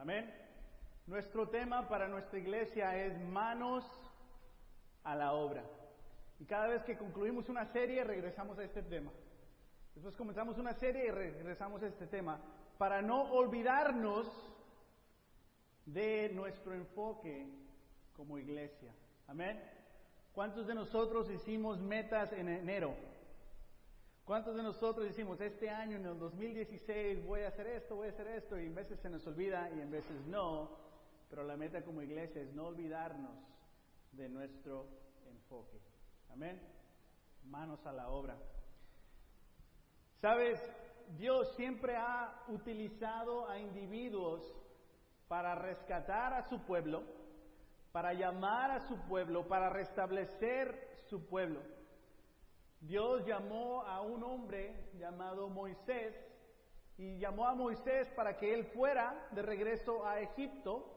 Amén. Nuestro tema para nuestra iglesia es manos a la obra. Y cada vez que concluimos una serie regresamos a este tema. Después comenzamos una serie y regresamos a este tema para no olvidarnos de nuestro enfoque como iglesia. Amén. ¿Cuántos de nosotros hicimos metas en enero? ¿Cuántos de nosotros decimos, este año, en el 2016, voy a hacer esto, voy a hacer esto, y en veces se nos olvida y en veces no, pero la meta como iglesia es no olvidarnos de nuestro enfoque. Amén. Manos a la obra. Sabes, Dios siempre ha utilizado a individuos para rescatar a su pueblo, para llamar a su pueblo, para restablecer su pueblo. Dios llamó a un hombre llamado Moisés y llamó a Moisés para que él fuera de regreso a Egipto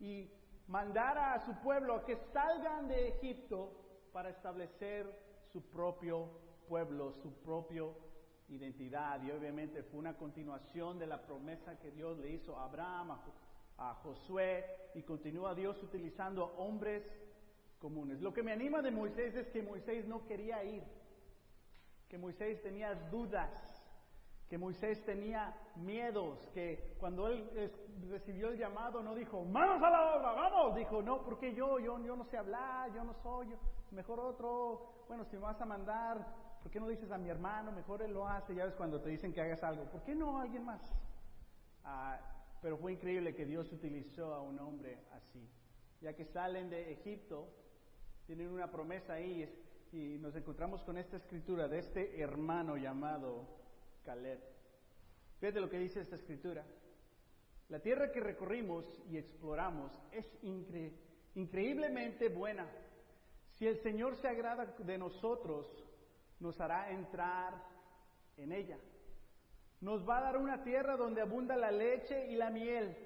y mandara a su pueblo a que salgan de Egipto para establecer su propio pueblo, su propio identidad. Y obviamente fue una continuación de la promesa que Dios le hizo a Abraham, a, Josué, y continúa Dios utilizando hombres comunes. Lo que me anima de Moisés es que Moisés no quería ir, que Moisés tenía dudas, que Moisés tenía miedos, que cuando él recibió el llamado no dijo, manos a la obra, vamos, dijo, no, porque yo, yo, yo no sé hablar, yo no soy, yo, mejor otro, bueno, si me vas a mandar, ¿por qué no dices a mi hermano? Mejor él lo hace, ya ves cuando te dicen que hagas algo, ¿por qué no alguien más? Ah, pero fue increíble que Dios utilizó a un hombre así. Ya que salen de Egipto, tienen una promesa ahí y nos encontramos con esta escritura de este hermano llamado Caleb. Fíjate lo que dice esta escritura. La tierra que recorrimos y exploramos es increíblemente buena. Si el Señor se agrada de nosotros, nos hará entrar en ella. Nos va a dar una tierra donde abunda la leche y la miel.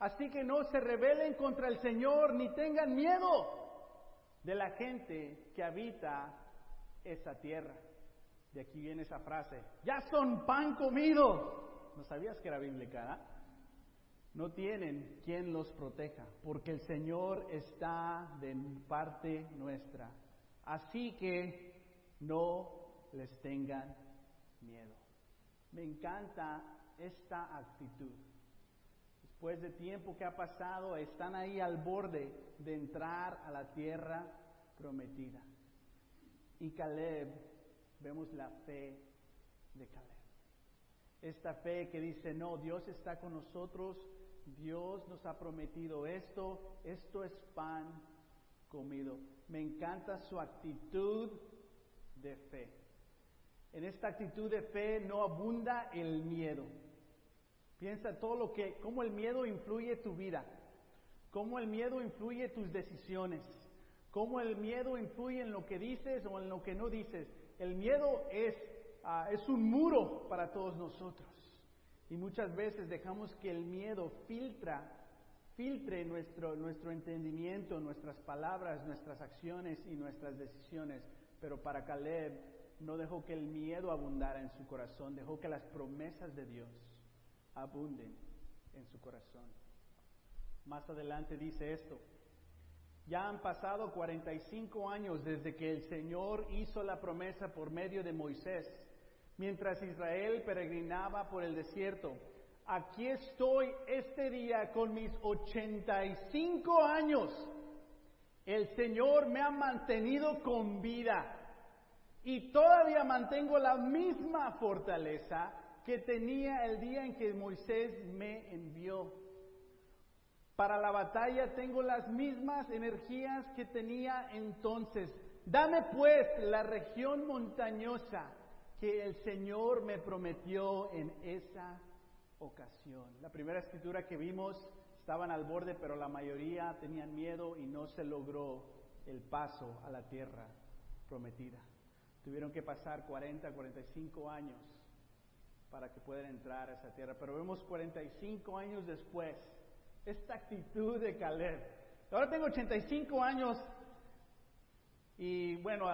Así que no se rebelen contra el Señor ni tengan miedo de la gente que habita esa tierra. De aquí viene esa frase, ya son pan comido. ¿No sabías que era bíblica? ¿ah? No tienen quien los proteja, porque el Señor está de parte nuestra. Así que no les tengan miedo. Me encanta esta actitud. Después de tiempo que ha pasado, están ahí al borde de entrar a la tierra prometida. Y Caleb, vemos la fe de Caleb. Esta fe que dice, no, Dios está con nosotros, Dios nos ha prometido esto, esto es pan comido. Me encanta su actitud de fe. En esta actitud de fe no abunda el miedo. Piensa todo lo que, cómo el miedo influye tu vida, cómo el miedo influye tus decisiones, cómo el miedo influye en lo que dices o en lo que no dices. El miedo es, ah, es un muro para todos nosotros. Y muchas veces dejamos que el miedo filtra, filtre nuestro, nuestro entendimiento, nuestras palabras, nuestras acciones y nuestras decisiones. Pero para Caleb no dejó que el miedo abundara en su corazón, dejó que las promesas de Dios abunden en su corazón. Más adelante dice esto, ya han pasado 45 años desde que el Señor hizo la promesa por medio de Moisés, mientras Israel peregrinaba por el desierto. Aquí estoy este día con mis 85 años. El Señor me ha mantenido con vida y todavía mantengo la misma fortaleza que tenía el día en que Moisés me envió. Para la batalla tengo las mismas energías que tenía entonces. Dame pues la región montañosa que el Señor me prometió en esa ocasión. La primera escritura que vimos estaban al borde, pero la mayoría tenían miedo y no se logró el paso a la tierra prometida. Tuvieron que pasar 40, 45 años para que puedan entrar a esa tierra. Pero vemos 45 años después esta actitud de Caleb. Ahora tengo 85 años y bueno,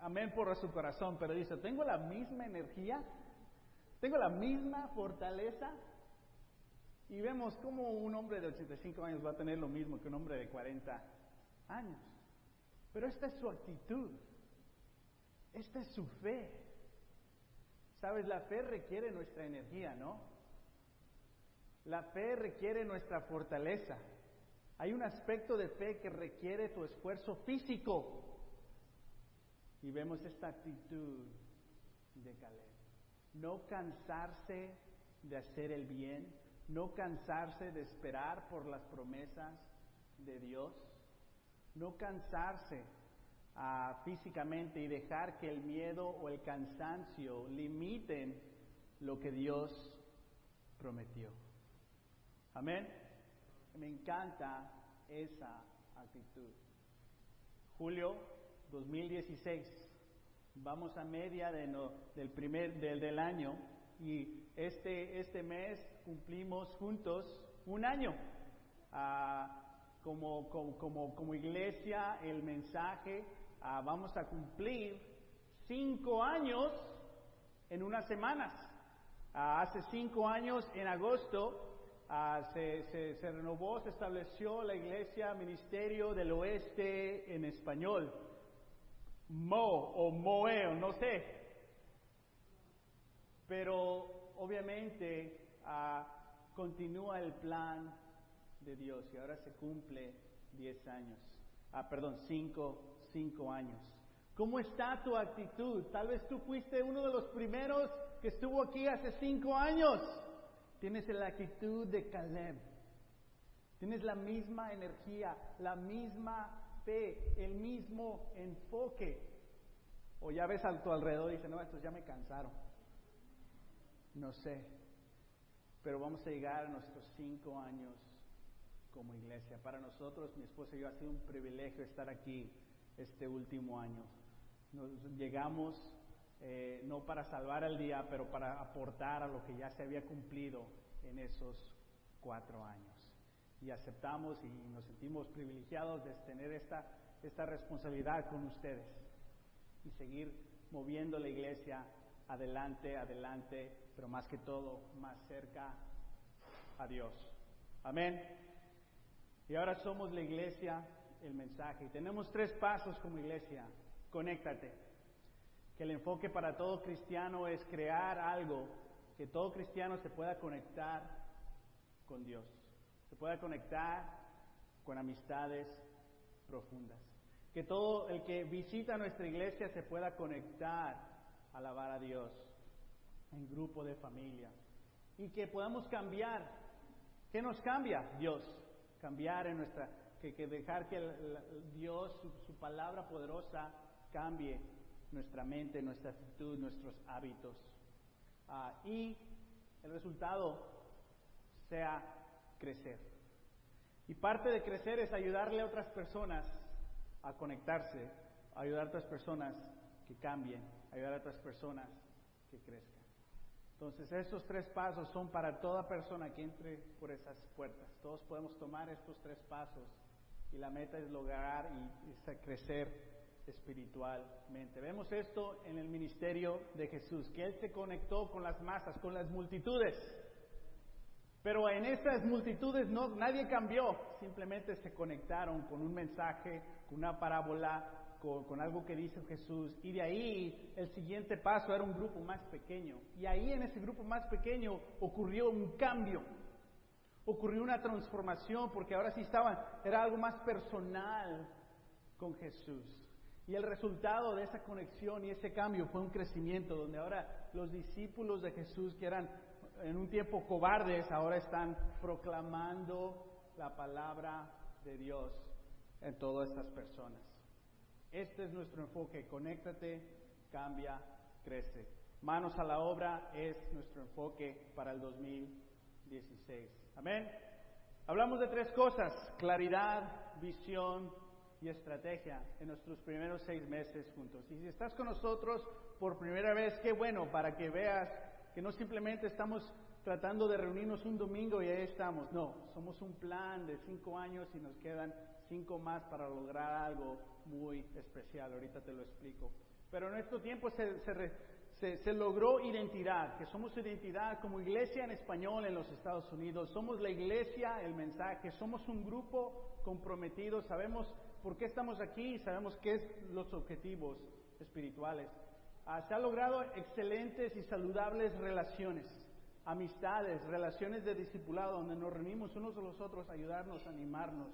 amén por su corazón, pero dice, tengo la misma energía, tengo la misma fortaleza. Y vemos cómo un hombre de 85 años va a tener lo mismo que un hombre de 40 años. Pero esta es su actitud. Esta es su fe. Sabes, la fe requiere nuestra energía, ¿no? La fe requiere nuestra fortaleza. Hay un aspecto de fe que requiere tu esfuerzo físico. Y vemos esta actitud de Caleb. No cansarse de hacer el bien, no cansarse de esperar por las promesas de Dios, no cansarse ah, físicamente y dejar que el miedo o el cansancio limiten lo que Dios prometió. Amén. Me encanta esa actitud. Julio 2016, vamos a media de del primer del, año y este, este mes cumplimos juntos un año. Ah, como, como, como, iglesia, el mensaje, ah, vamos a cumplir cinco años en unas semanas. Ah, hace cinco años, en agosto, se, se, renovó, se estableció la iglesia Ministerio del Oeste en español. Mo o Moeo, no sé, pero obviamente ah, continúa el plan de Dios y ahora se cumple 10 años. Ah, perdón, 5 cinco, años. ¿Cómo está tu actitud? Tal vez tú fuiste uno de los primeros que estuvo aquí hace cinco años. Tienes la actitud de Caleb. Tienes la misma energía, la misma fe, el mismo enfoque. O ya ves a tu alrededor y dices, no, estos ya me cansaron. No sé, pero vamos a llegar a nuestros cinco años como iglesia. Para nosotros, mi esposa y yo, ha sido un privilegio estar aquí este último año. Nos llegamos eh, no para salvar el día, pero para aportar a lo que ya se había cumplido en esos cuatro años. Y aceptamos y nos sentimos privilegiados de tener esta, esta responsabilidad con ustedes y seguir moviendo la iglesia adelante, adelante pero más que todo, más cerca a Dios. Amén. Y ahora somos la iglesia, el mensaje. Tenemos tres pasos como iglesia. Conéctate. Que el enfoque para todo cristiano es crear algo que todo cristiano se pueda conectar con Dios. Se pueda conectar con amistades profundas. Que todo el que visita nuestra iglesia se pueda conectar a alabar a Dios en grupo de familia. Y que podamos cambiar. ¿Qué nos cambia? Dios. Cambiar en nuestra, que, dejar que Dios, su, palabra poderosa, cambie nuestra mente, nuestra actitud, nuestros hábitos. Ah, y el resultado sea crecer. Y parte de crecer es ayudarle a otras personas a conectarse, ayudar a otras personas que cambien, ayudar a otras personas que crezcan. Entonces, estos tres pasos son para toda persona que entre por esas puertas. Todos podemos tomar estos tres pasos y la meta es lograr y, crecer espiritualmente. Vemos esto en el ministerio de Jesús, que Él se conectó con las masas, con las multitudes. Pero en esas multitudes no, nadie cambió, simplemente se conectaron con un mensaje, con una parábola, con, algo que dice Jesús. Y de ahí el siguiente paso era un grupo más pequeño. Y ahí en ese grupo más pequeño ocurrió un cambio. Ocurrió una transformación porque ahora sí estaban, era algo más personal con Jesús. Y el resultado de esa conexión y ese cambio fue un crecimiento donde ahora los discípulos de Jesús, que eran en un tiempo cobardes, ahora están proclamando la palabra de Dios en todas estas personas. Este es nuestro enfoque. Conéctate, cambia, crece. Manos a la obra es nuestro enfoque para el 2016. Amén. Hablamos de tres cosas, claridad, visión y estrategia en nuestros primeros seis meses juntos. Y si estás con nosotros por primera vez, qué bueno para que veas que no simplemente estamos tratando de reunirnos un domingo y ahí estamos. No, somos un plan de cinco años y nos quedan cinco más para lograr algo muy especial. Ahorita te lo explico. Pero nuestro tiempo se, se, logró identidad, que somos identidad como iglesia en español en los Estados Unidos. Somos la iglesia, el mensaje, somos un grupo comprometido, sabemos por qué estamos aquí, sabemos qué es los objetivos espirituales. Ah, se han logrado excelentes y saludables relaciones, amistades, relaciones de discipulado, donde nos reunimos unos a los otros a ayudarnos, a animarnos.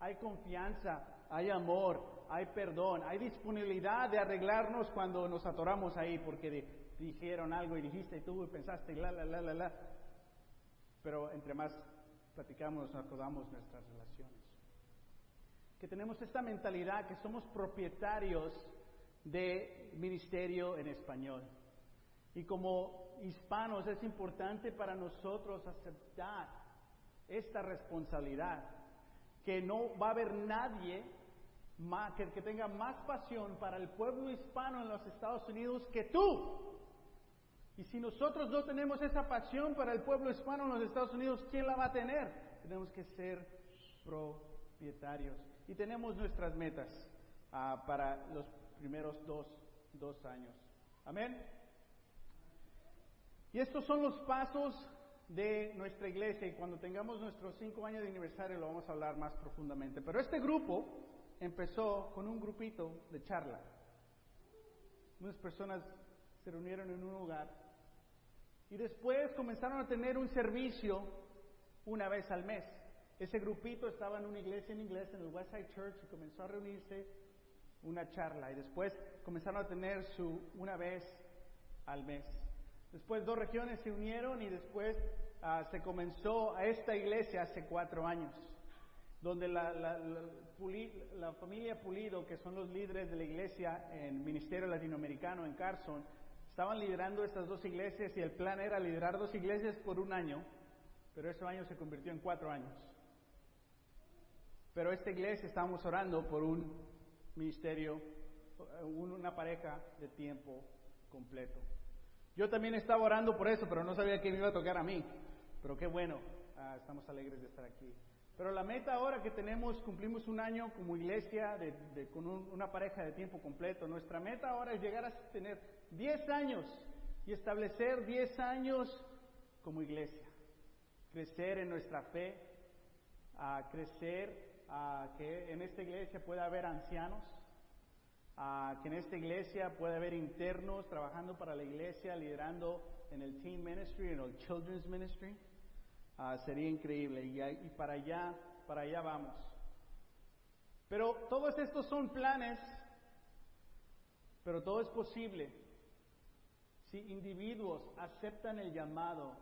Hay confianza, hay amor, hay perdón, hay disponibilidad de arreglarnos cuando nos atoramos ahí porque dijeron algo y dijiste y tú pensaste y la, la, la, la, la. Pero entre más platicamos, nos acordamos nuestras relaciones. Que tenemos esta mentalidad que somos propietarios de ministerio en español. Y como hispanos es importante para nosotros aceptar esta responsabilidad, que no va a haber nadie que, que tenga más pasión para el pueblo hispano en los Estados Unidos que tú. Y si nosotros no tenemos esa pasión para el pueblo hispano en los Estados Unidos, ¿quién la va a tener? Tenemos que ser propietarios. Y tenemos nuestras metas ah, para los primeros dos, dos años. Amén. Y estos son los pasos de nuestra iglesia y cuando tengamos nuestros cinco años de aniversario lo vamos a hablar más profundamente. Pero este grupo empezó con un grupito de charla. Unas personas se reunieron en un lugar y después comenzaron a tener un servicio una vez al mes. Ese grupito estaba en una iglesia en inglés, en el Westside Church, y comenzó a reunirse una charla. Y después comenzaron a tener su una vez al mes. Después dos regiones se unieron y después ah, se comenzó a esta iglesia hace cuatro años donde la, la, familia Pulido, que son los líderes de la iglesia en Ministerio Latinoamericano en Carson, estaban liderando estas dos iglesias y el plan era liderar dos iglesias por un año, pero ese año se convirtió en cuatro años. Pero esta iglesia estábamos orando por un ministerio, una pareja de tiempo completo. Yo también estaba orando por eso, pero no sabía que me iba a tocar a mí. Pero qué bueno, ah, estamos alegres de estar aquí. Pero la meta ahora que tenemos, cumplimos un año como iglesia de, con una pareja de tiempo completo. Nuestra meta ahora es llegar a tener 10 años y establecer 10 años como iglesia. Crecer en nuestra fe, a crecer, a que en esta iglesia pueda haber ancianos, a que en esta iglesia pueda haber internos trabajando para la iglesia, liderando en el team ministry, en el children's ministry. Ah, sería increíble y, para allá, para allá vamos. Pero todos estos son planes, pero todo es posible si individuos aceptan el llamado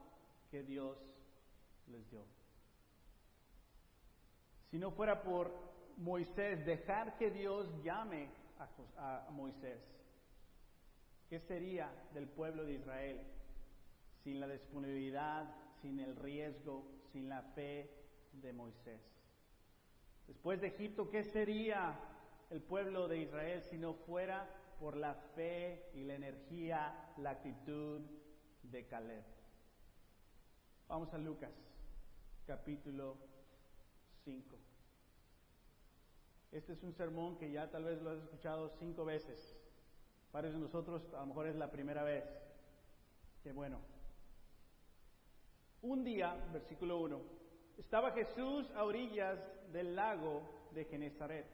que Dios les dio. Si no fuera por Moisés, dejar que Dios llame a, a Moisés, ¿qué sería del pueblo de Israel sin la disponibilidad sin el riesgo, sin la fe de Moisés. Después de Egipto, ¿qué sería el pueblo de Israel si no fuera por la fe y la energía, la actitud de Caleb? Vamos a Lucas, capítulo 5. Este es un sermón que ya tal vez lo has escuchado cinco veces. Para nosotros a lo mejor es la primera vez. Qué bueno. Un día, versículo 1, estaba Jesús a orillas del lago de Genezaret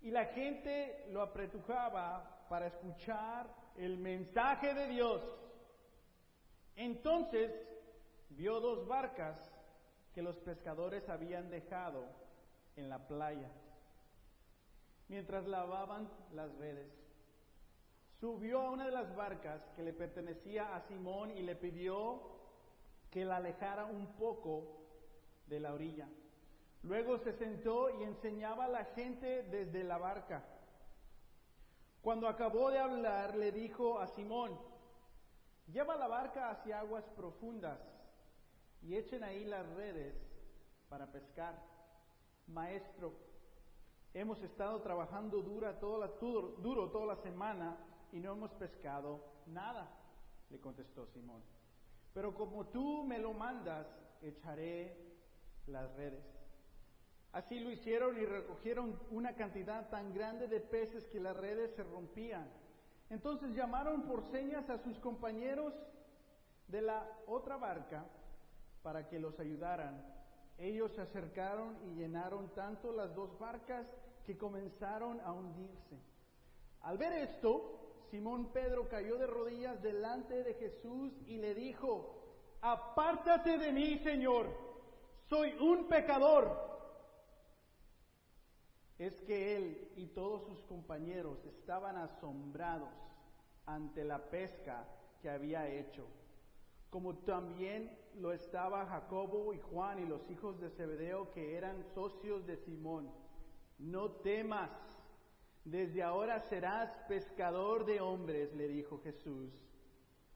y la gente lo apretujaba para escuchar el mensaje de Dios. Entonces vio dos barcas que los pescadores habían dejado en la playa mientras lavaban las redes. Subió a una de las barcas que le pertenecía a Simón y le pidió que la alejara un poco de la orilla. Luego se sentó y enseñaba a la gente desde la barca. Cuando acabó de hablar, le dijo a Simón, lleva la barca hacia aguas profundas y echen ahí las redes para pescar. Maestro, hemos estado trabajando dura toda la, duro toda la semana y no hemos pescado nada, le contestó Simón. Pero como tú me lo mandas, echaré las redes. Así lo hicieron y recogieron una cantidad tan grande de peces que las redes se rompían. Entonces llamaron por señas a sus compañeros de la otra barca para que los ayudaran. Ellos se acercaron y llenaron tanto las dos barcas que comenzaron a hundirse. Al ver esto, Simón Pedro cayó de rodillas delante de Jesús y le dijo, apártate de mí, Señor, soy un pecador. Es que él y todos sus compañeros estaban asombrados ante la pesca que había hecho, como también lo estaba Jacobo y Juan y los hijos de Zebedeo que eran socios de Simón. No temas, desde ahora serás pescador de hombres, le dijo Jesús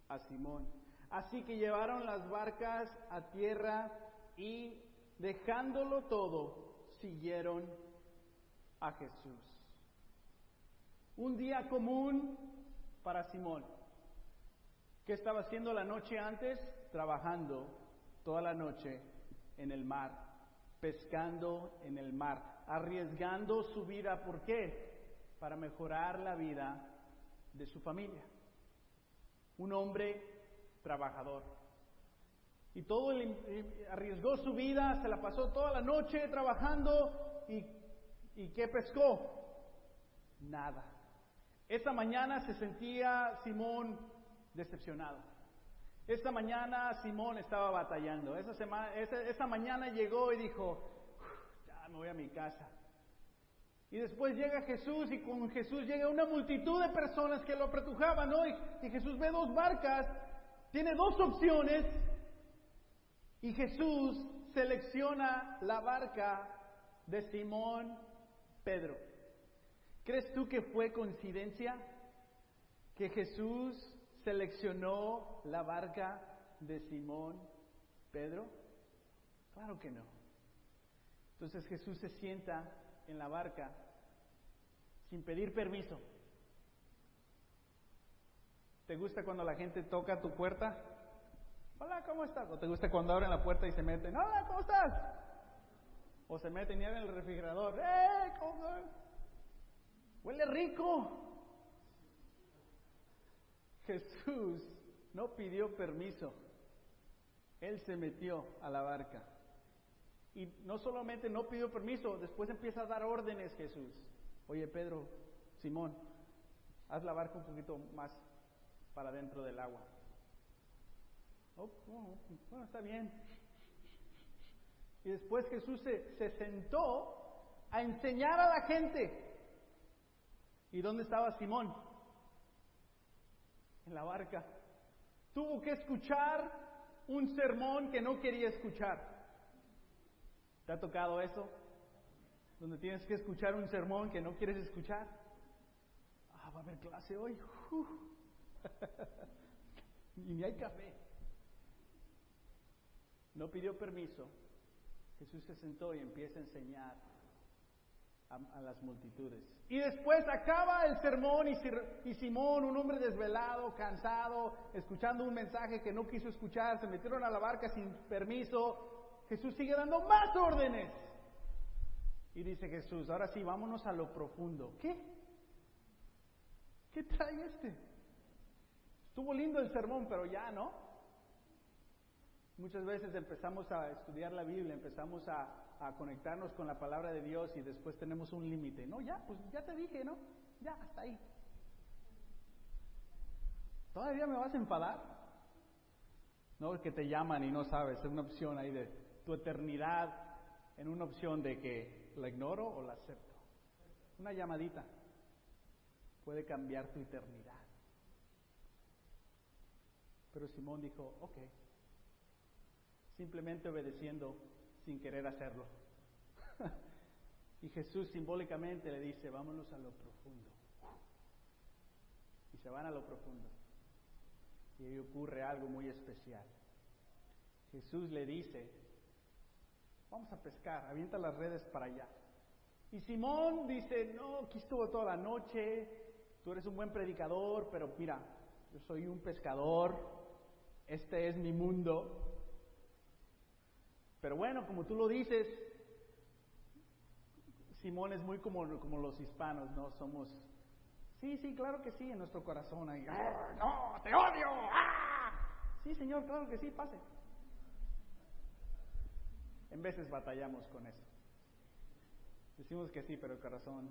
a Simón. Así que llevaron las barcas a tierra y dejándolo todo, siguieron a Jesús. Un día común para Simón. ¿Qué estaba haciendo la noche antes? Trabajando toda la noche en el mar, pescando en el mar, arriesgando su vida. ¿Por qué? Para mejorar la vida de su familia. Un hombre trabajador. Y todo el, arriesgó su vida, se la pasó toda la noche trabajando y, ¿qué pescó? Nada. Esta mañana se sentía Simón decepcionado. Esta mañana Simón estaba batallando. Esa, mañana llegó y dijo, ya me voy a mi casa. Y después llega Jesús y con Jesús llega una multitud de personas que lo apretujaban, ¿no? y Jesús ve dos barcas tiene dos opciones y Jesús selecciona la barca de Simón Pedro. ¿Crees tú que fue coincidencia que Jesús seleccionó la barca de Simón Pedro? Claro que no. Entonces Jesús se sienta en la barca sin pedir permiso. ¿Te gusta cuando la gente toca tu puerta? Hola, ¿cómo estás? ¿O te gusta cuando abren la puerta y se meten? Hola, ¿cómo estás? O se meten y abren el refrigerador. ¡Eh! ¿Cómo Huele rico. Jesús no pidió permiso. Él se metió a la barca. Y no solamente no pidió permiso, después empieza a dar órdenes Jesús. Oye, Pedro, Simón, haz la barca un poquito más para dentro del agua. Oh, oh, bueno, está bien. Y después Jesús se, se sentó a enseñar a la gente. ¿Y dónde estaba Simón? En la barca. Tuvo que escuchar un sermón que no quería escuchar. ¿Te ha tocado eso? Donde tienes que escuchar un sermón que no quieres escuchar. Ah, va a haber clase hoy. y ni hay café. No pidió permiso. Jesús se sentó y empieza a enseñar a, las multitudes. Y después acaba el sermón y, y, Simón, un hombre desvelado, cansado, escuchando un mensaje que no quiso escuchar, se metieron a la barca sin permiso. Jesús sigue dando más órdenes. Y dice Jesús, ahora sí, vámonos a lo profundo. ¿Qué? ¿Qué trae este? Estuvo lindo el sermón, pero ya no. Muchas veces empezamos a estudiar la Biblia, empezamos a, conectarnos con la palabra de Dios y después tenemos un límite. No, ya, pues ya te dije, ¿no? Ya, hasta ahí. ¿Todavía me vas a enfadar? No, es que te llaman y no sabes, es una opción ahí de tu eternidad, en una opción de que la ignoro o la acepto. Una llamadita puede cambiar tu eternidad. Pero Simón dijo, ok, simplemente obedeciendo sin querer hacerlo. y Jesús simbólicamente le dice, vámonos a lo profundo. Y se van a lo profundo. Y ahí ocurre algo muy especial. Jesús le dice, vamos a pescar, avienta las redes para allá. Y Simón dice, no, aquí estuvo toda la noche, tú eres un buen predicador, pero mira, yo soy un pescador, este es mi mundo. Pero bueno, como tú lo dices, Simón es muy como, como los hispanos, ¿no? Somos, Sí, sí, claro que sí, en nuestro corazón ahí. ¡Ah, no, te odio. ¡Ah! Sí, Señor, claro que sí, pase. En veces batallamos con eso. Decimos que sí, pero el corazón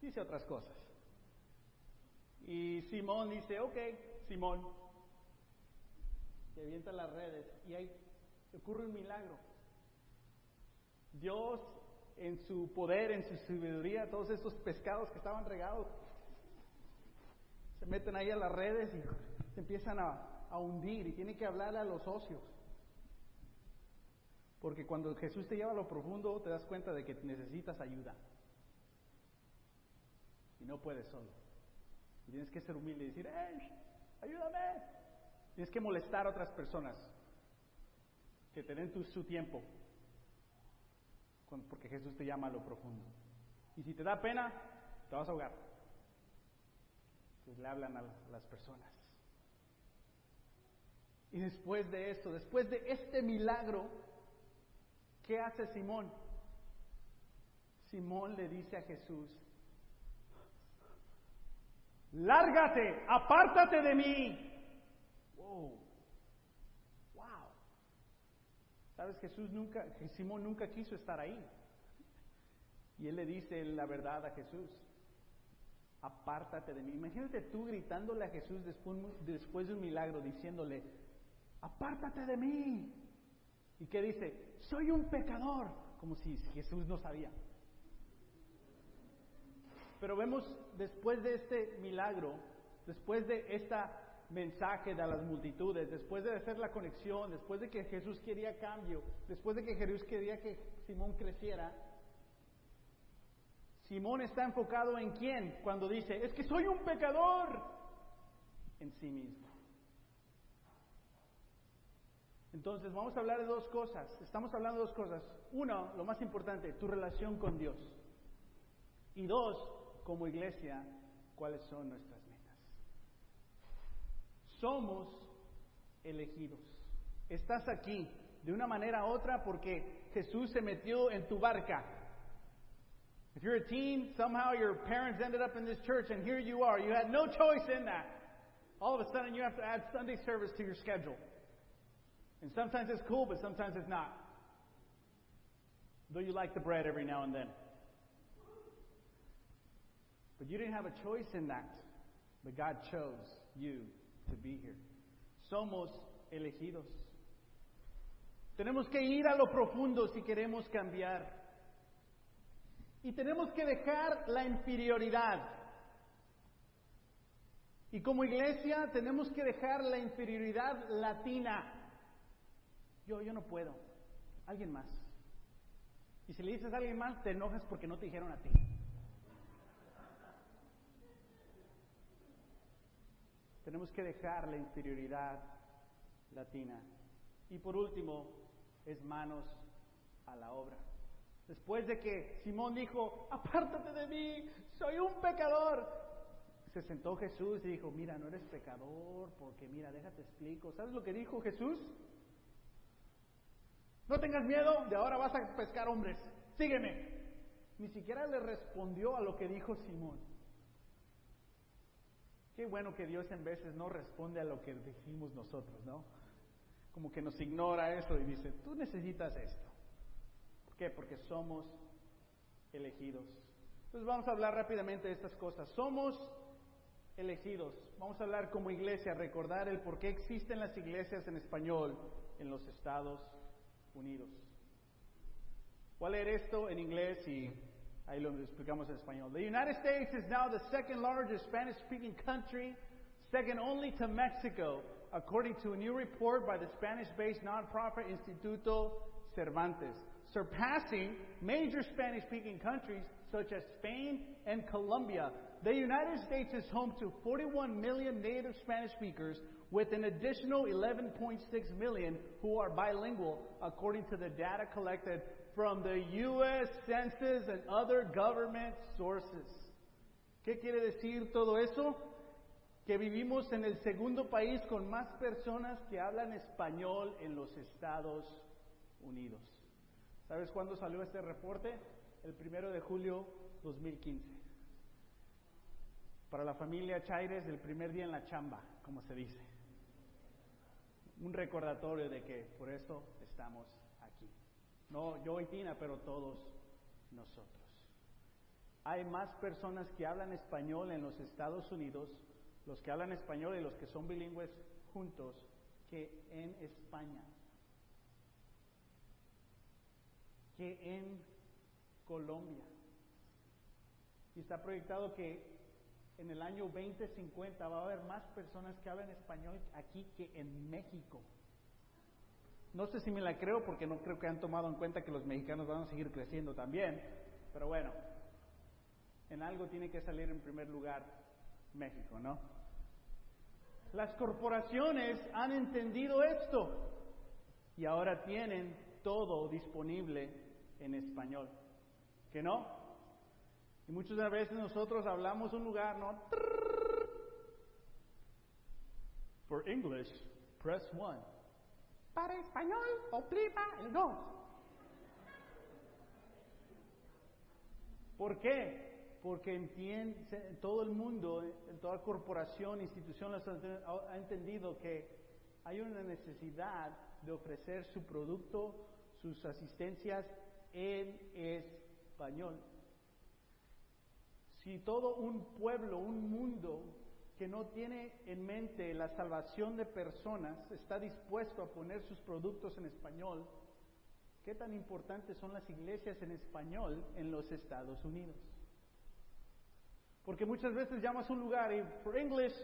dice otras cosas. Y Simón dice, ok, Simón, se avienta las redes y ahí ocurre un milagro. Dios, en su poder, en su sabiduría, todos estos pescados que estaban regados, se meten ahí a las redes y se empiezan a, hundir y tiene que hablarle a los ocios. Porque cuando Jesús te lleva a lo profundo, te das cuenta de que necesitas ayuda. Y no puedes solo. Y tienes que ser humilde y decir, ¡Ey! ¡Ayúdame! Tienes que molestar a otras personas que te den tu, su tiempo. Porque Jesús te llama a lo profundo. Y si te da pena, te vas a ahogar. Entonces le hablan a las personas. Y después de esto, después de este milagro, ¿qué hace Simón? Simón le dice a Jesús, lárgate, apártate de mí. Wow. Wow. Sabes, Jesús nunca, Simón nunca quiso estar ahí. Y él le dice la verdad a Jesús. Apártate de mí. Imagínate tú gritándole a Jesús después, después de un milagro, diciéndole, apártate de mí. ¿Y qué dice? Soy un pecador. Como si Jesús no sabía. Pero vemos después de este milagro, después de este mensaje de las multitudes, después de hacer la conexión, después de que Jesús quería cambio, después de que Jesús quería que Simón creciera, Simón está enfocado en quién cuando dice, es que soy un pecador en sí mismo. Entonces vamos a hablar de dos cosas, estamos hablando de dos cosas. Uno, lo más importante, tu relación con Dios. Y dos, como iglesia cuáles son nuestras metas. Somos elegidos. Estás aquí de una manera u otra porque Jesús se metió en tu barca. If you're a teen, somehow your parents ended up in this church and here you are. You had no choice in that. All of a sudden you have to add Sunday service to your schedule. And sometimes it's cool, but sometimes it's not. Though you like the bread every now and then. But you didn't have a choice in that. But God chose you to be here. Somos elegidos. Tenemos que ir a lo profundo si queremos cambiar. Y tenemos que dejar la inferioridad. Y como iglesia tenemos que dejar la inferioridad latina. Yo, yo no puedo. Alguien más. Y si le dices a alguien más, te enojas porque no te dijeron a ti. Tenemos que dejar la inferioridad latina. Y por último, es manos a la obra. Después de que Simón dijo, apártate de mí, soy un pecador, se sentó Jesús y dijo, mira, no eres pecador, porque mira, déjate explico. ¿Sabes lo que dijo Jesús? No tengas miedo, de ahora vas a pescar hombres, sígueme. Ni siquiera le respondió a lo que dijo Simón. Qué bueno que Dios en veces no responde a lo que decimos nosotros, ¿no? Como que nos ignora eso y dice, tú necesitas esto. ¿Por qué? Porque somos elegidos. Entonces vamos a hablar rápidamente de estas cosas. Somos elegidos. Vamos a hablar como iglesia, recordar el por qué existen las iglesias en español en los Estados. Voy a leer esto en inglés y Ahí lo explicamos en español. The United States is now the second largest Spanish speaking country, second only to Mexico, according to a new report by the Spanish based nonprofit Instituto Cervantes, surpassing major Spanish speaking countries such as Spain and Colombia. The United States is home to 41 million native Spanish speakers, with an additional 11.6 million who are bilingual, according to the data collected from the U.S. Census and other government sources. ¿Qué quiere decir todo eso? Que vivimos en el segundo país con más personas que hablan español en los Estados Unidos. ¿Sabes cuándo salió este reporte? El primero de julio 2015. para la familia Chaires el primer día en la chamba, como se dice. Un recordatorio de que por eso estamos aquí. No yo y Tina, pero todos nosotros. Hay más personas que hablan español en los Estados Unidos, los que hablan español y los que son bilingües juntos, que en España, que en Colombia. Y está proyectado que en el año 2050 va a haber más personas que hablan español aquí que en México. No sé si me la creo porque no creo que han tomado en cuenta que los mexicanos van a seguir creciendo también, pero bueno, en algo tiene que salir en primer lugar México, ¿no? Las corporaciones han entendido esto y ahora tienen todo disponible en español. ¿Que no? Y muchas veces nosotros hablamos un lugar, ¿no? For English, press one. Para español, oprima el dos. ¿Por qué? Porque entiende, todo el mundo, toda corporación, institución ha entendido que hay una necesidad de ofrecer su producto, sus asistencias en español. Si todo un pueblo, un mundo que no tiene en mente la salvación de personas está dispuesto a poner sus productos en español, ¿qué tan importantes son las iglesias en español en los Estados Unidos? Porque muchas veces llamas a un lugar y por English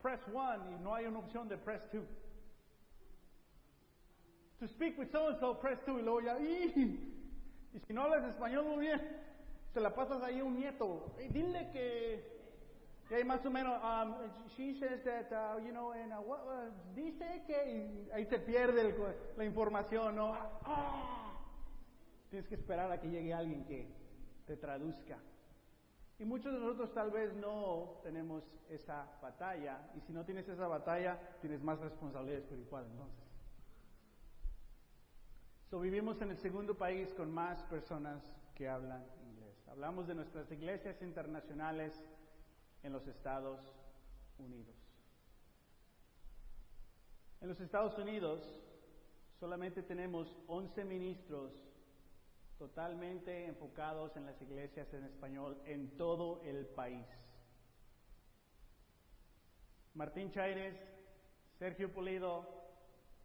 press one y no hay una opción de press two. To speak with so and so press two y luego ya y, y si no hablas español muy bien, se la pasas ahí a un nieto. Y dile que hay más o menos, um, she says that, uh, you know, and, uh, what, uh, dice que, ahí se pierde la información, ¿no? Ah. Tienes que esperar a que llegue alguien que te traduzca. Y muchos de nosotros tal vez no tenemos esa batalla, y si no tienes esa batalla, tienes más responsabilidad espiritual entonces. So, vivimos en el segundo país con más personas que hablan. Hablamos de nuestras iglesias internacionales en los Estados Unidos. En los Estados Unidos solamente tenemos 11 ministros totalmente enfocados en las iglesias en español en todo el país. Martín Chaires, Sergio Pulido,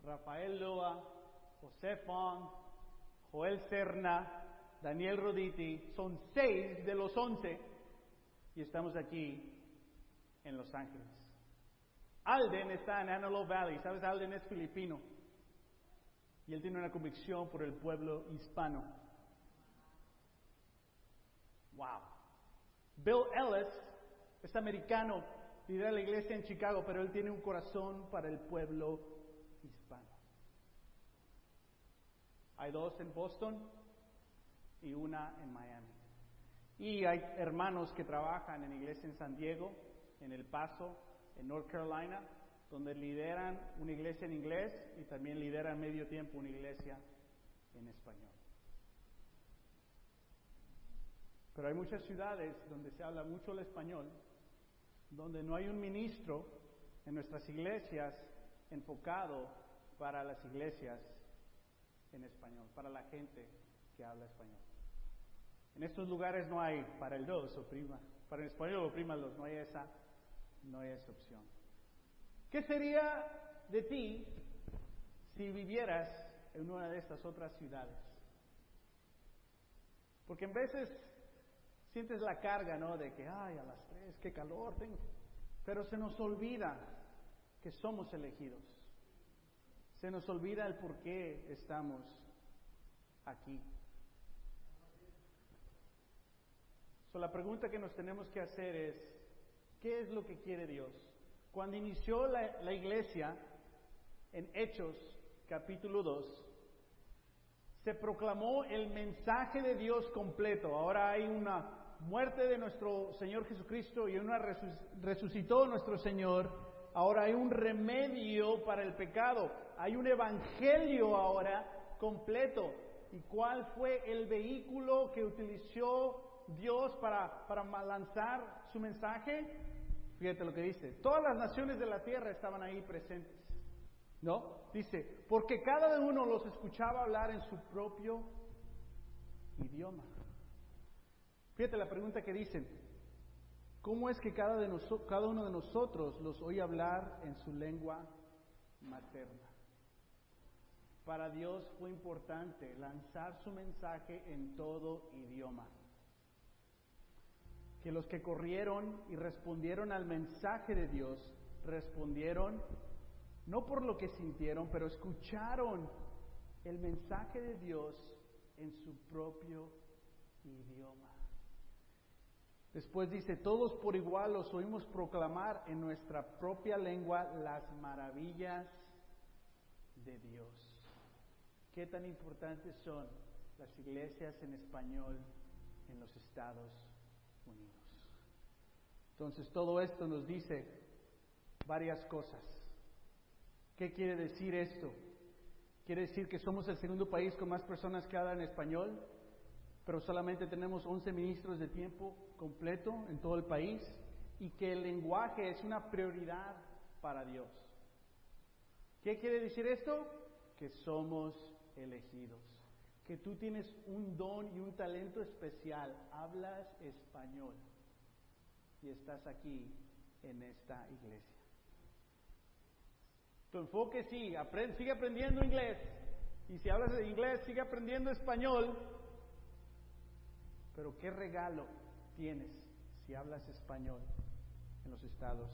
Rafael Lua, José Fong, Joel Serna, Daniel Roditi, son seis de los once y estamos aquí en Los Ángeles. Alden está en Antelope Valley, ¿sabes? Alden es filipino y él tiene una convicción por el pueblo hispano. Wow. Bill Ellis es americano, lidera la iglesia en Chicago, pero él tiene un corazón para el pueblo hispano. Hay dos en Boston y una en Miami. Y hay hermanos que trabajan en iglesia en San Diego, en El Paso, en North Carolina, donde lideran una iglesia en inglés y también lideran medio tiempo una iglesia en español. Pero hay muchas ciudades donde se habla mucho el español, donde no hay un ministro en nuestras iglesias enfocado para las iglesias en español, para la gente que habla español. En estos lugares no hay para el dos o prima, para el español o prima dos, no hay esa, no hay esa opción. ¿Qué sería de ti si vivieras en una de estas otras ciudades? Porque en veces sientes la carga, ¿no? De que, ay, a las tres, qué calor tengo. Pero se nos olvida que somos elegidos. Se nos olvida el por qué estamos aquí. So, la pregunta que nos tenemos que hacer es, ¿qué es lo que quiere Dios? Cuando inició la, la iglesia, en Hechos capítulo 2, se proclamó el mensaje de Dios completo. Ahora hay una muerte de nuestro Señor Jesucristo y una resucitó nuestro Señor, ahora hay un remedio para el pecado, hay un evangelio ahora completo. ¿Y cuál fue el vehículo que utilizó Dios para, para lanzar su mensaje? Fíjate lo que dice. Todas las naciones de la tierra estaban ahí presentes. ¿No? Dice, porque cada uno los escuchaba hablar en su propio idioma. Fíjate la pregunta que dicen. ¿Cómo es que cada, de cada uno de nosotros los oye hablar en su lengua materna? Para Dios fue importante lanzar su mensaje en todo idioma que los que corrieron y respondieron al mensaje de Dios, respondieron no por lo que sintieron, pero escucharon el mensaje de Dios en su propio idioma. Después dice, todos por igual los oímos proclamar en nuestra propia lengua las maravillas de Dios. ¿Qué tan importantes son las iglesias en español en los Estados Entonces todo esto nos dice varias cosas. ¿Qué quiere decir esto? Quiere decir que somos el segundo país con más personas que hablan español, pero solamente tenemos 11 ministros de tiempo completo en todo el país y que el lenguaje es una prioridad para Dios. ¿Qué quiere decir esto? Que somos elegidos, que tú tienes un don y un talento especial, hablas español y estás aquí en esta iglesia. Tu enfoque sí, sigue aprendiendo inglés. Y si hablas inglés, sigue aprendiendo español. Pero qué regalo tienes si hablas español en los Estados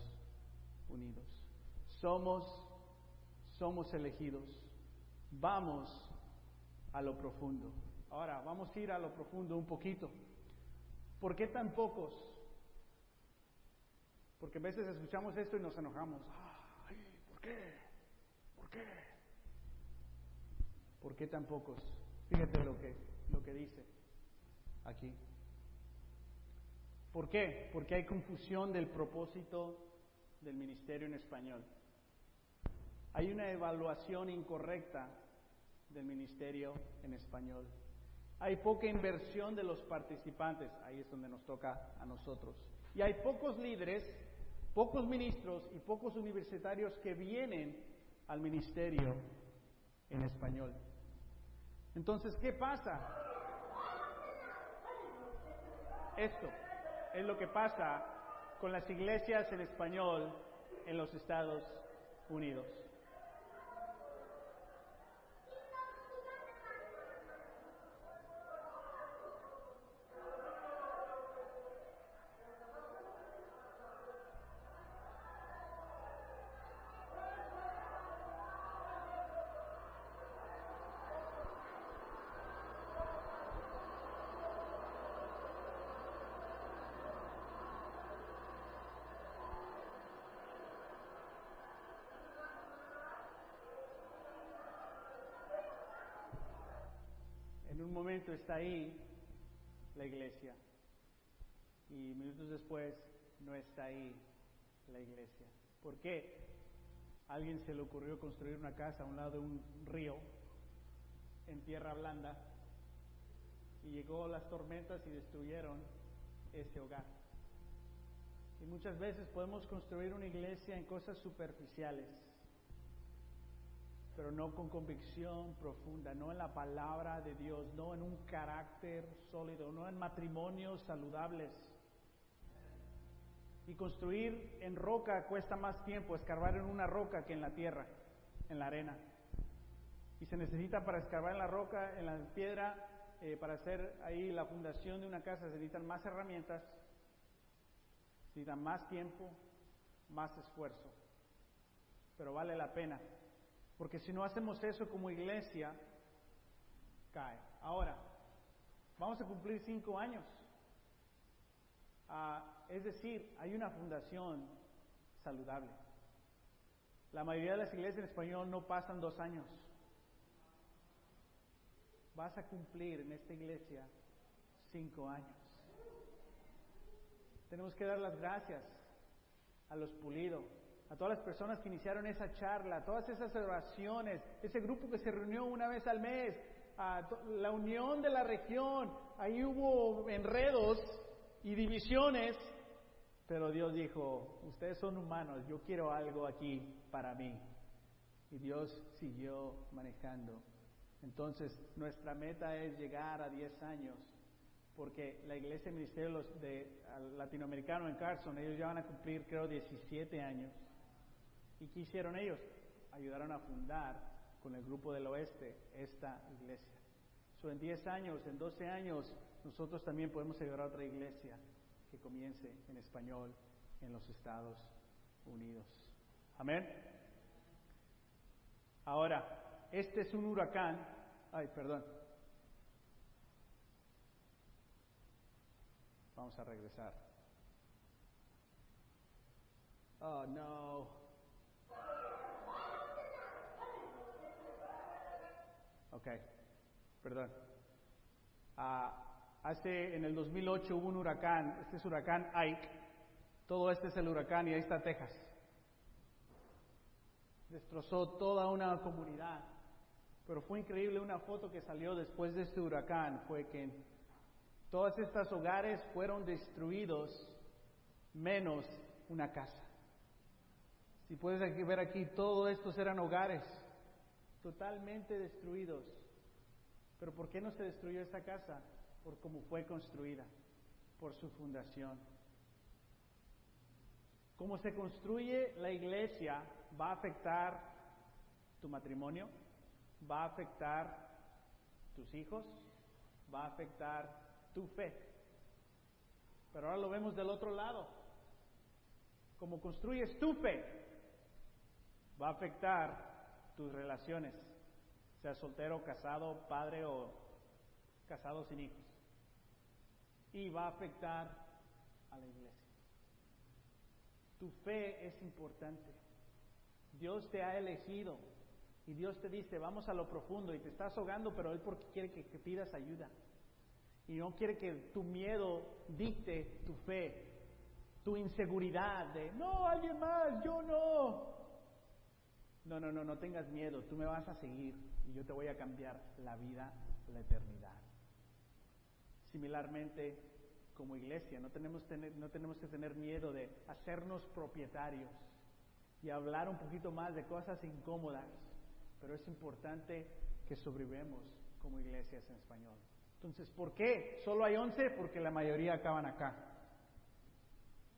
Unidos. Somos, somos elegidos. Vamos a lo profundo. Ahora, vamos a ir a lo profundo un poquito. ¿Por qué tan pocos porque a veces escuchamos esto y nos enojamos. ¿por qué? ¿Por qué? ¿Por qué tan pocos? Fíjate lo que, lo que dice aquí. ¿Por qué? Porque hay confusión del propósito del ministerio en español. Hay una evaluación incorrecta del ministerio en español. Hay poca inversión de los participantes, ahí es donde nos toca a nosotros. Y hay pocos líderes pocos ministros y pocos universitarios que vienen al ministerio en español. Entonces, ¿qué pasa? Esto es lo que pasa con las iglesias en español en los Estados Unidos. Está ahí la iglesia y minutos después no está ahí la iglesia. ¿Por qué? alguien se le ocurrió construir una casa a un lado de un río en tierra blanda y llegó las tormentas y destruyeron ese hogar. Y muchas veces podemos construir una iglesia en cosas superficiales pero no con convicción profunda, no en la palabra de Dios, no en un carácter sólido, no en matrimonios saludables. Y construir en roca cuesta más tiempo, escarbar en una roca que en la tierra, en la arena. Y se necesita para escarbar en la roca, en la piedra, eh, para hacer ahí la fundación de una casa, se necesitan más herramientas, se necesita más tiempo, más esfuerzo. Pero vale la pena porque si no hacemos eso como iglesia, cae. Ahora, vamos a cumplir cinco años. Ah, es decir, hay una fundación saludable. La mayoría de las iglesias en español no pasan dos años. Vas a cumplir en esta iglesia cinco años. Tenemos que dar las gracias a los pulidos, a todas las personas que iniciaron esa charla, todas esas oraciones, ese grupo que se reunió una vez al mes, a la unión de la región, ahí hubo enredos y divisiones, Pero Dios dijo, ustedes son humanos, yo quiero algo aquí para mí. Y Dios siguió manejando. Entonces, nuestra meta es llegar a 10 años, porque la Iglesia Ministerio de Latinoamericano en Carson, ellos ya van a cumplir, creo, 17 años. ¿Y qué hicieron ellos? Ayudaron a fundar con el grupo del oeste esta iglesia. En 10 años, en 12 años, nosotros también podemos ayudar a otra iglesia que comience en español en los Estados Unidos. Amén. Ahora, este es un huracán. Ay, perdón. Vamos a regresar. Oh, no. Ok, perdón. Ah, hace, en el 2008 hubo un huracán, este es huracán Ike, todo este es el huracán y ahí está Texas. Destrozó toda una comunidad. Pero fue increíble una foto que salió después de este huracán, fue que todas estas hogares fueron destruidos menos una casa. Si puedes ver aquí, todos estos eran hogares totalmente destruidos. Pero ¿por qué no se destruyó esta casa? Por cómo fue construida, por su fundación. Cómo se construye la iglesia va a afectar tu matrimonio, va a afectar tus hijos, va a afectar tu fe. Pero ahora lo vemos del otro lado. Como construyes tu fe, va a afectar tus relaciones, sea soltero, casado, padre o casado sin hijos. Y va a afectar a la iglesia. Tu fe es importante. Dios te ha elegido y Dios te dice, vamos a lo profundo y te estás ahogando, pero Él porque quiere que, pidas ayuda. Y no quiere que tu miedo dicte tu fe, tu inseguridad de, no, alguien más, yo no. No, no, no, no tengas miedo, tú me vas a seguir y yo te voy a cambiar la vida, la eternidad. Similarmente, como iglesia, no tenemos, tener, no tenemos que tener miedo de hacernos propietarios y hablar un poquito más de cosas incómodas, pero es importante que sobrevivamos como iglesias en español. Entonces, ¿por qué? Solo hay 11 porque la mayoría acaban acá,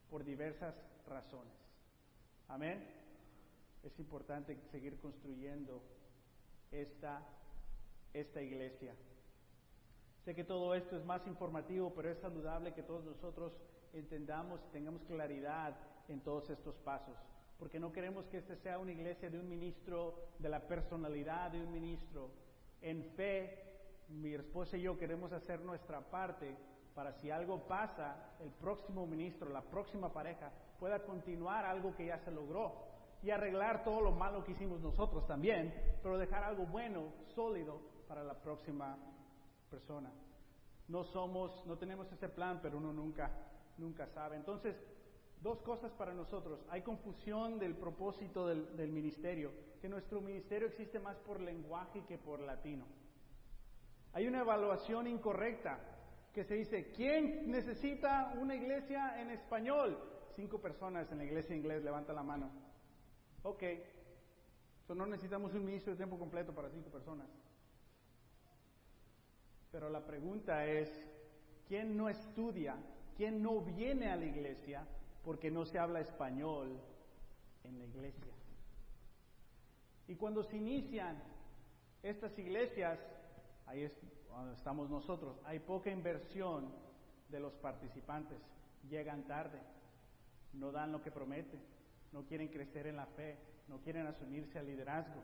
por diversas razones. Amén. Es importante seguir construyendo esta, esta iglesia. Sé que todo esto es más informativo, pero es saludable que todos nosotros entendamos y tengamos claridad en todos estos pasos porque no queremos que esta sea una iglesia de un ministro, de la personalidad de un ministro. En fe, mi esposa y yo queremos hacer nuestra parte para si algo pasa, el próximo ministro, la próxima pareja, pueda continuar algo que ya se logró y arreglar todo lo malo que hicimos nosotros también, pero dejar algo bueno, sólido para la próxima persona. No somos, no tenemos ese plan, pero uno nunca, nunca sabe. Entonces, dos cosas para nosotros. Hay confusión del propósito del, ministerio, que nuestro ministerio existe más por lenguaje que por latino. Hay una evaluación incorrecta que se dice, ¿quién necesita una iglesia en español? Cinco personas en la iglesia inglés, levanta la mano. Ok, no necesitamos un ministro de tiempo completo para cinco personas. Pero la pregunta es, ¿quién no estudia? ¿Quién no viene a la iglesia porque no se habla español en la iglesia. Y cuando se inician estas iglesias, ahí estamos nosotros, hay poca inversión de los participantes, llegan tarde, no dan lo que prometen, no quieren crecer en la fe, no quieren asumirse al liderazgo,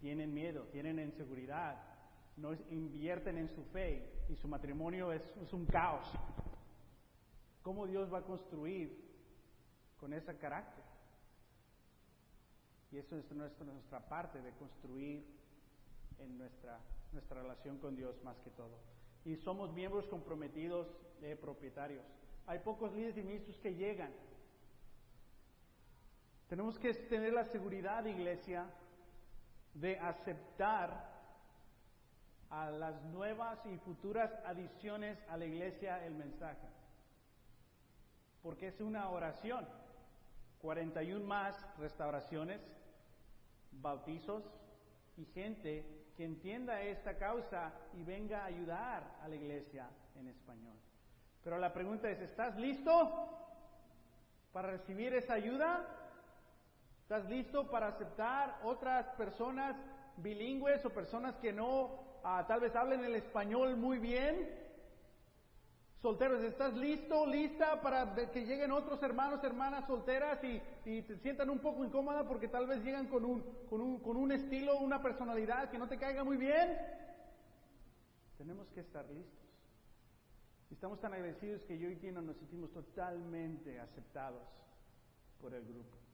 tienen miedo, tienen inseguridad, no invierten en su fe y su matrimonio es, un caos. ¿Cómo Dios va a construir con ese carácter. Y eso es nuestra, parte de construir en nuestra relación con Dios más que todo. Y somos miembros comprometidos de propietarios. Hay pocos líderes y ministros que llegan. Tenemos que tener la seguridad, iglesia, de aceptar a las nuevas y futuras adiciones a la iglesia el mensaje. porque es una oración. 41 más restauraciones, bautizos y gente que entienda esta causa y venga a ayudar a la iglesia en español. Pero la pregunta es, ¿estás listo para recibir esa ayuda? ¿Estás listo para aceptar otras personas bilingües o personas que no ah, tal vez hablen el español muy bien? Solteros, ¿estás listo, lista para que lleguen otros hermanos, hermanas solteras y, te sientan un poco incómoda porque tal vez llegan con un, con, un, con un estilo, una personalidad que no te caiga muy bien? Tenemos que estar listos. Estamos tan agradecidos que yo y Tino nos sentimos totalmente aceptados por el grupo.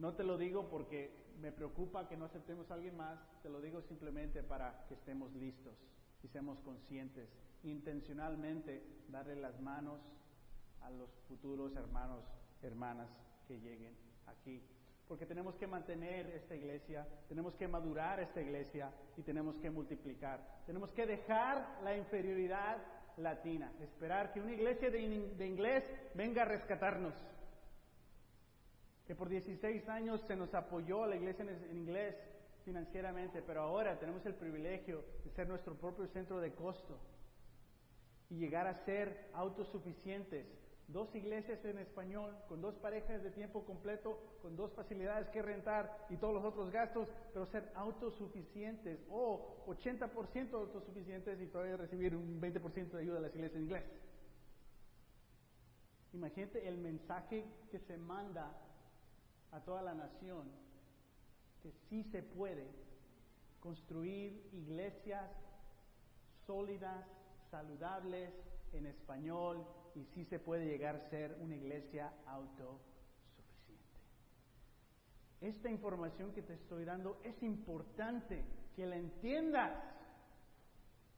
No te lo digo porque me preocupa que no aceptemos a alguien más, te lo digo simplemente para que estemos listos y seamos conscientes intencionalmente darle las manos a los futuros hermanos, hermanas que lleguen aquí. Porque tenemos que mantener esta iglesia, tenemos que madurar esta iglesia y tenemos que multiplicar. Tenemos que dejar la inferioridad latina, esperar que una iglesia de, de inglés venga a rescatarnos. Que por 16 años se nos apoyó la iglesia en inglés financieramente, pero ahora tenemos el privilegio de ser nuestro propio centro de costo y llegar a ser autosuficientes. Dos iglesias en español, con dos parejas de tiempo completo, con dos facilidades que rentar y todos los otros gastos, pero ser autosuficientes o 80% autosuficientes y todavía recibir un 20% de ayuda de las iglesias en inglés. Imagínate el mensaje que se manda a toda la nación, que sí se puede construir iglesias sólidas, saludables en español y sí se puede llegar a ser una iglesia autosuficiente. Esta información que te estoy dando es importante que la entiendas.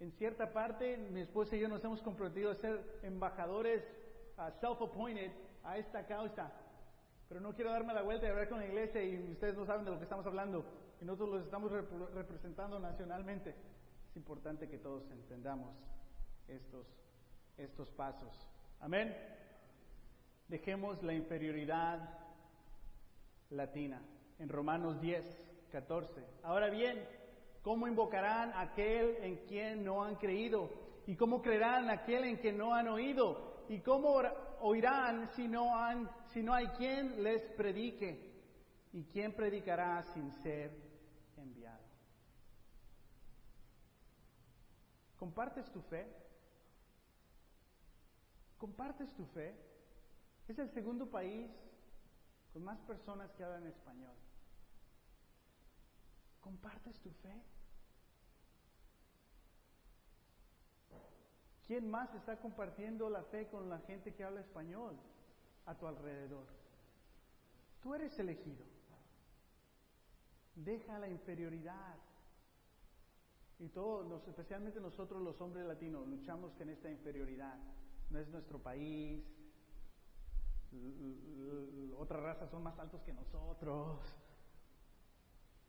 En cierta parte, mi esposa y yo nos hemos comprometido a ser embajadores self-appointed a esta causa. Pero no quiero darme la vuelta y hablar con la iglesia y ustedes no saben de lo que estamos hablando. Y nosotros los estamos representando nacionalmente. Es importante que todos entendamos estos, estos pasos. Amén. Dejemos la inferioridad latina. En Romanos 10, 14. Ahora bien, ¿cómo invocarán aquel en quien no han creído? ¿Y cómo creerán aquel en quien no han oído? ¿Y cómo oirán si no, han, si no hay quien les predique? ¿Y quién predicará sin ser enviado? ¿Compartes tu fe? ¿Compartes tu fe? Es el segundo país con más personas que hablan español. ¿Compartes tu fe? ¿Quién más está compartiendo la fe con la gente que habla español a tu alrededor? Tú eres elegido. Deja la inferioridad. Y todos, especialmente nosotros los hombres latinos, luchamos con esta inferioridad no es nuestro país, otras razas son más altos que nosotros.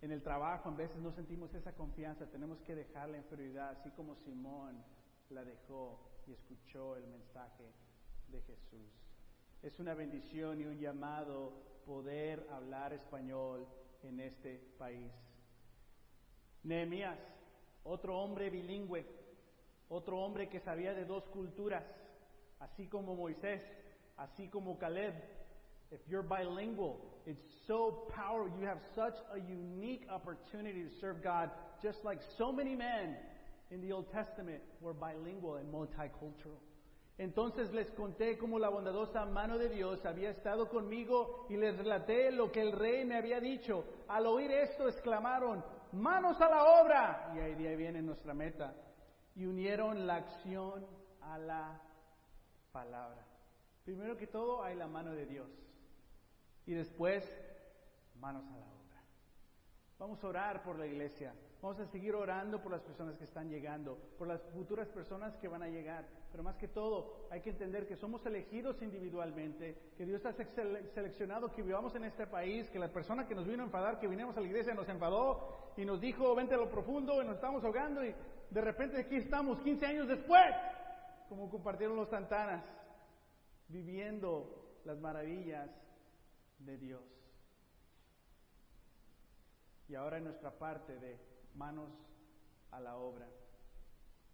En el trabajo a veces no sentimos esa confianza, tenemos que dejar la inferioridad, así como Simón la dejó y escuchó el mensaje de Jesús. Es una bendición y un llamado poder hablar español en este país. Nehemías, otro hombre bilingüe, otro hombre que sabía de dos culturas, así como Moisés, así como Caleb. If you're bilingual, it's so powerful. You have such a unique opportunity to serve God, just like so many men in the Old Testament were bilingual and multicultural. Entonces les conté cómo la bondadosa mano de Dios había estado conmigo y les relaté lo que el rey me había dicho. Al oír esto exclamaron, manos a la obra. Y ahí viene nuestra meta. Y unieron la acción a la palabra. Primero que todo hay la mano de Dios y después manos a la obra. Vamos a orar por la iglesia, vamos a seguir orando por las personas que están llegando, por las futuras personas que van a llegar, pero más que todo hay que entender que somos elegidos individualmente, que Dios ha seleccionado que vivamos en este país, que la persona que nos vino a enfadar, que vinimos a la iglesia nos enfadó y nos dijo vente a lo profundo y nos estamos ahogando y de repente aquí estamos 15 años después como compartieron los Santanas, viviendo las maravillas de Dios. Y ahora en nuestra parte de manos a la obra.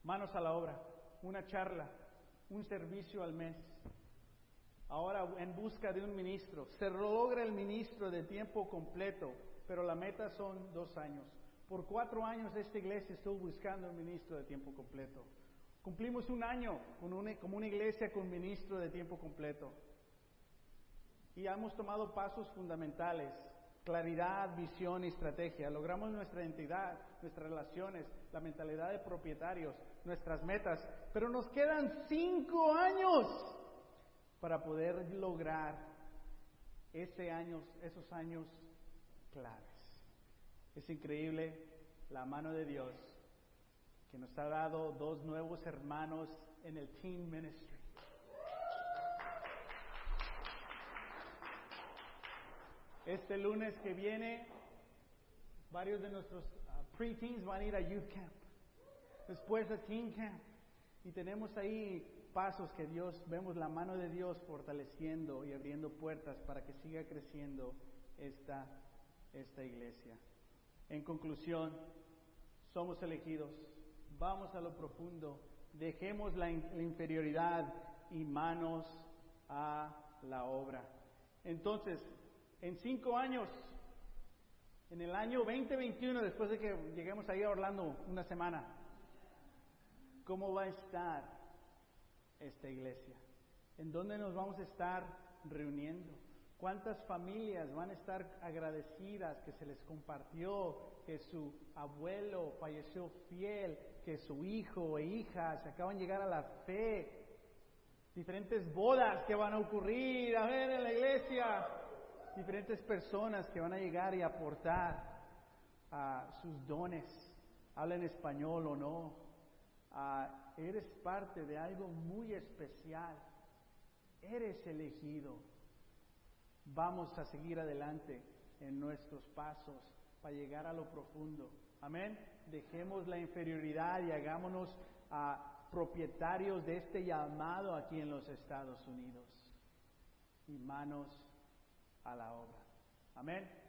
Manos a la obra, una charla, un servicio al mes. Ahora en busca de un ministro. Se logra el ministro de tiempo completo, pero la meta son dos años. Por cuatro años esta iglesia estuvo buscando un ministro de tiempo completo. Cumplimos un año como una iglesia con ministro de tiempo completo. Y hemos tomado pasos fundamentales claridad, visión y estrategia. Logramos nuestra identidad, nuestras relaciones, la mentalidad de propietarios, nuestras metas, pero nos quedan cinco años para poder lograr ese años, esos años claves. Es increíble la mano de Dios que nos ha dado dos nuevos hermanos en el Team Ministry. Este lunes que viene, varios de nuestros uh, pre-teens van a ir a youth camp, después a teen camp. Y tenemos ahí pasos que Dios, vemos la mano de Dios fortaleciendo y abriendo puertas para que siga creciendo esta, esta iglesia. En conclusión, somos elegidos, vamos a lo profundo, dejemos la inferioridad y manos a la obra. Entonces, en cinco años, en el año 2021, después de que lleguemos ahí a Orlando una semana, ¿cómo va a estar esta iglesia? ¿En dónde nos vamos a estar reuniendo? ¿Cuántas familias van a estar agradecidas que se les compartió que su abuelo falleció fiel, que su hijo e hija se acaban de llegar a la fe? Diferentes bodas que van a ocurrir, a ver, en la iglesia diferentes personas que van a llegar y aportar a sus dones, hablen español o no. eres parte de algo muy especial. Eres elegido. Vamos a seguir adelante en nuestros pasos para llegar a lo profundo. Amén. Dejemos la inferioridad y hagámonos propietarios de este llamado aquí en los Estados Unidos. Y manos a la obra. Amén.